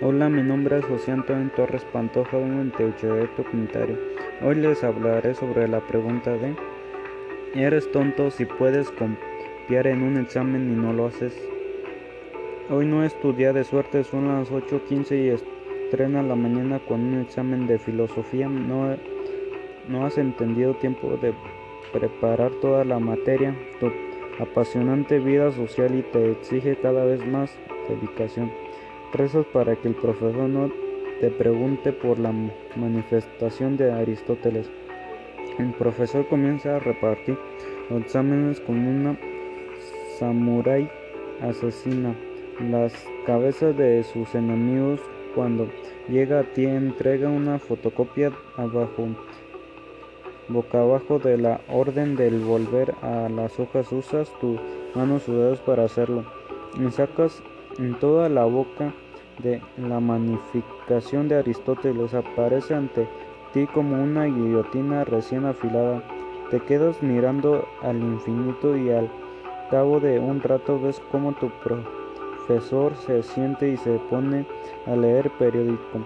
Hola, mi nombre es José Antonio Torres Pantoja, vengo en Teuchedecto Comentario. Hoy les hablaré sobre la pregunta de ¿Eres tonto si puedes copiar en un examen y no lo haces? Hoy no estudié de suerte, son las 8.15 y estrena la mañana con un examen de filosofía. No, no has entendido tiempo de preparar toda la materia. Tu apasionante vida social y te exige cada vez más dedicación. Rezas para que el profesor no te pregunte por la manifestación de Aristóteles. El profesor comienza a repartir los exámenes con una samurái asesina las cabezas de sus enemigos. Cuando llega a ti, entrega una fotocopia abajo, boca abajo de la orden del volver a las hojas. Usas tus manos sudadas para hacerlo y sacas en toda la boca de la magnificación de Aristóteles aparece ante ti como una guillotina recién afilada. Te quedas mirando al infinito y al cabo de un rato ves como tu profesor se siente y se pone a leer periódico.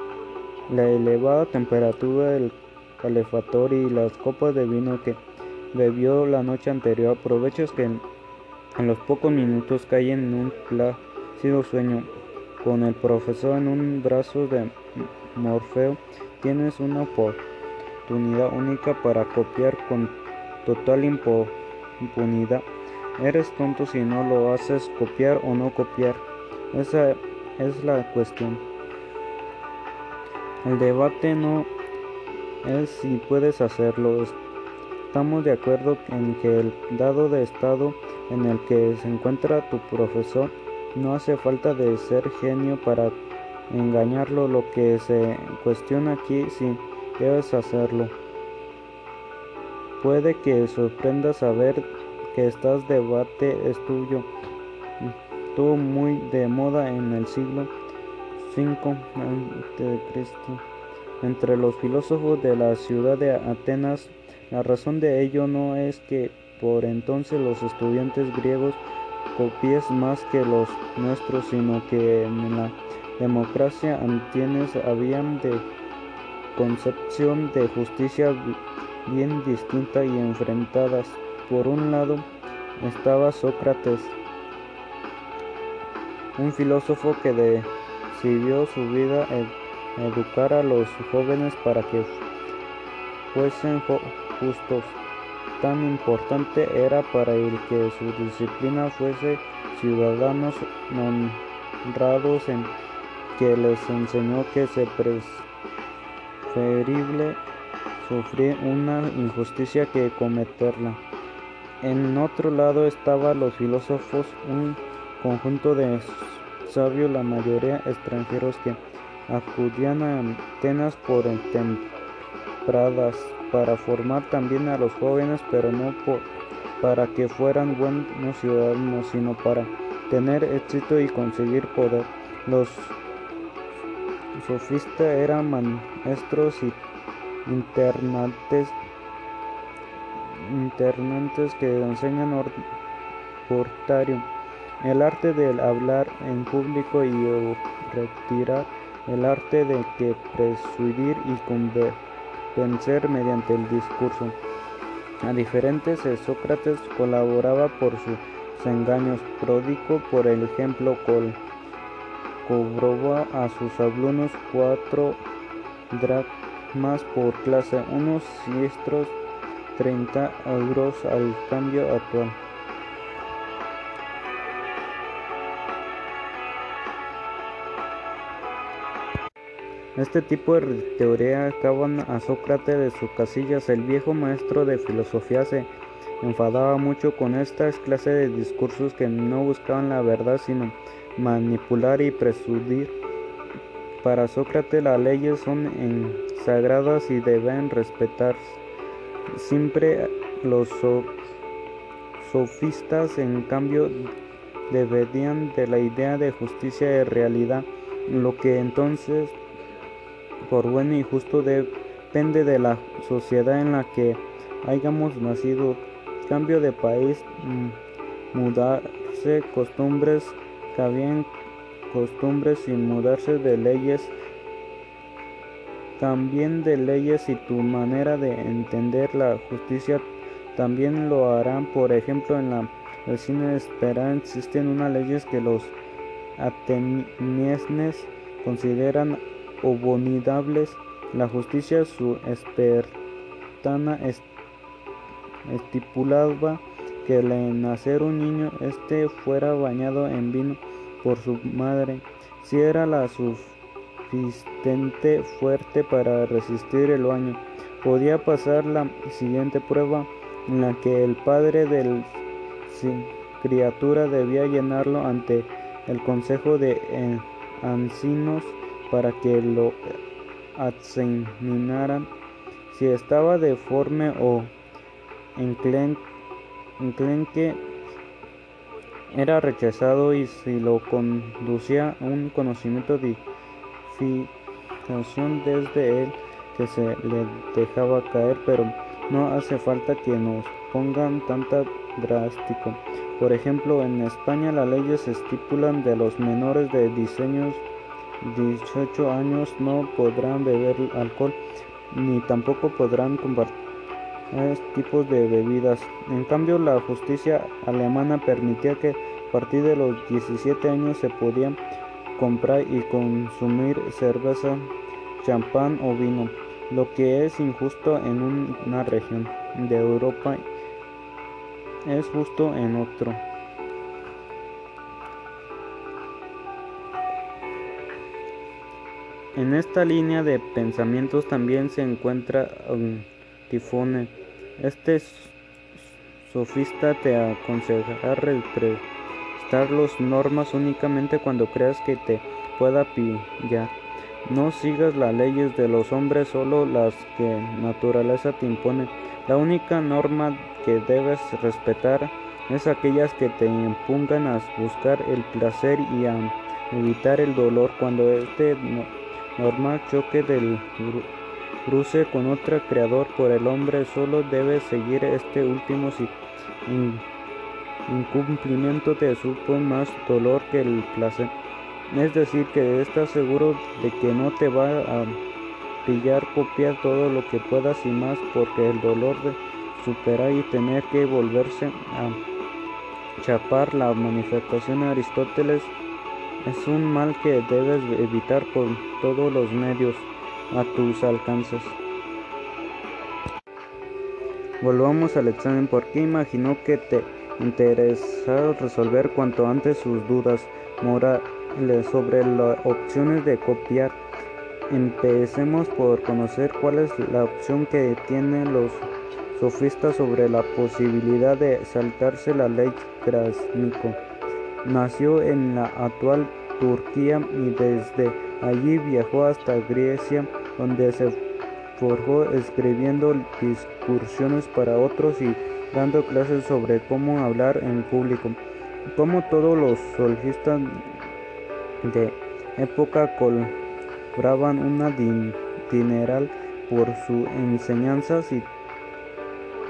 La elevada temperatura del calefactor y las copas de vino que bebió la noche anterior aprovechas que en los pocos minutos cae en un plácido sueño con el profesor en un brazo de Morfeo, tienes una oportunidad única para copiar con total impunidad. Eres tonto si no lo haces copiar o no copiar. Esa es la cuestión. El debate no es si puedes hacerlo. Estamos de acuerdo en que el dado de estado en el que se encuentra tu profesor no hace falta de ser genio para engañarlo. Lo que se cuestiona aquí si debes hacerlo. Puede que sorprenda saber que este debate es tuyo. Estuvo muy de moda en el siglo V a.C. entre los filósofos de la ciudad de Atenas. La razón de ello no es que por entonces los estudiantes griegos copies más que los nuestros, sino que en la democracia antienes habían de concepción de justicia bien distinta y enfrentadas. Por un lado estaba Sócrates, un filósofo que decidió su vida educar a los jóvenes para que fuesen justos tan importante era para él que su disciplina fuese ciudadanos honrados en que les enseñó que es preferible sufrir una injusticia que cometerla. En otro lado estaban los filósofos, un conjunto de sabios, la mayoría extranjeros que acudían a Atenas por tempradas para formar también a los jóvenes, pero no para que fueran buenos ciudadanos, sino para tener éxito y conseguir poder. Los sofistas eran maestros y internantes, internantes que enseñan portario, el arte de hablar en público y retirar, el arte de que persuadir y convertir vencer mediante el discurso. A diferentes, Sócrates colaboraba por sus engaños, pródigo por el ejemplo, col cobraba a sus alumnos cuatro dracmas por clase, unos siestros 30 euros al cambio actual. Este tipo de teoría acaban a Sócrates de sus casillas. El viejo maestro de filosofía se enfadaba mucho con esta clase de discursos que no buscaban la verdad sino manipular y presudir. Para Sócrates las leyes son sagradas y deben respetarse. Siempre los sofistas en cambio deberían de la idea de justicia y realidad, lo que entonces por bueno y justo depende de la sociedad en la que hayamos nacido. Cambio de país, mm, mudarse, costumbres habían costumbres sin mudarse de leyes, también de leyes y tu manera de entender la justicia también lo harán. Por ejemplo, en la vecina espera existen unas leyes que los atenienses consideran abominables. La justicia su espertana estipulaba que al nacer un niño este fuera bañado en vino por su madre, si era la suficiente fuerte para resistir el baño. Podía pasar la siguiente prueba en la que el padre de la criatura debía llenarlo ante el consejo de ancianos para que lo examinaran si estaba deforme o enclenque era rechazado y si lo conducía a un conocimiento de fijación desde él que se le dejaba caer, pero no hace falta que nos pongan tanta drástico. Por ejemplo, en España las leyes estipulan de los menores de diseños 18 años no podrán beber alcohol ni tampoco podrán compartir tipos de bebidas. En cambio, la justicia alemana permitía que a partir de los 17 años se podía comprar y consumir cerveza, champán o vino, lo que es injusto en una región de Europa es justo en otro. En esta línea de pensamientos también se encuentra un Tifone. Este sofista te aconsejará respetar las normas únicamente cuando creas que te pueda pillar. No sigas las leyes de los hombres, solo las que naturaleza te impone. La única norma que debes respetar es aquellas que te impongan a buscar el placer y a evitar el dolor cuando este normal choque del cruce con otro creador por el hombre solo debe seguir este último si incumplimiento te supo más dolor que el placer. Es decir que estás seguro de que no te va a pillar copiar todo lo que puedas y más porque el dolor de superar y tener que volverse a chapar la manifestación de Aristóteles es un mal que debes evitar por todos los medios a tus alcances. Volvamos al examen. ¿Por qué imaginó que te interesaba resolver cuanto antes sus dudas morales sobre las opciones de copiar? Empecemos por conocer cuál es la opción que tienen los sofistas sobre la posibilidad de saltarse la ley Krasnico. Nació en la actual Turquía y desde allí viajó hasta Grecia, donde se forjó escribiendo discursiones para otros y dando clases sobre cómo hablar en público. Como todos los sofistas de época cobraban una dineral por sus enseñanzas y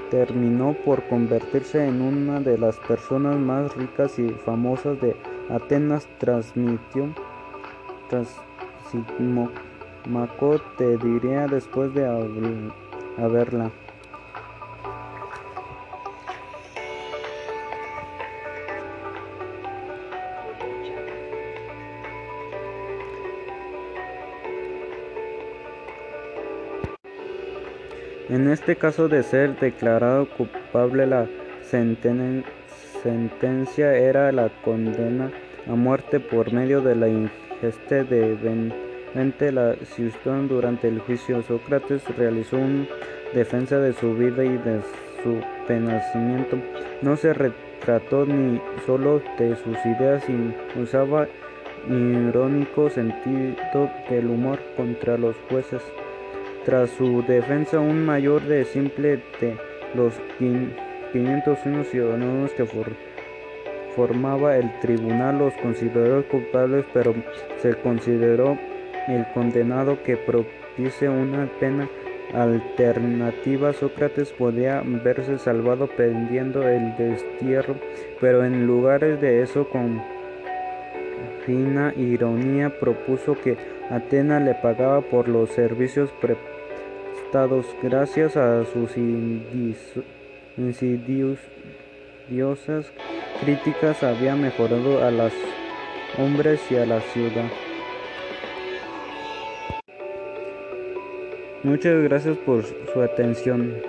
terminó por convertirse en una de las personas más ricas y famosas de Atenas. Transmitió, Maco te diría después de haberla. En este caso de ser declarado culpable la sentencia era la condena a muerte por medio de la ingesta de venente la situación durante el juicio. Sócrates realizó una defensa de su vida y de su penacimiento. No se retrató ni solo de sus ideas y usaba irónico sentido del humor contra los jueces. Tras su defensa, un mayor de simple de los 501 ciudadanos que formaba el tribunal los consideró culpables, pero se consideró el condenado que propice una pena alternativa. Sócrates podía verse salvado perdiendo el destierro, pero en lugar de eso con fina ironía propuso que Atenas le pagaba por los servicios prestados. Gracias a sus insidiosas críticas había mejorado a los hombres y a la ciudad. Muchas gracias por su atención.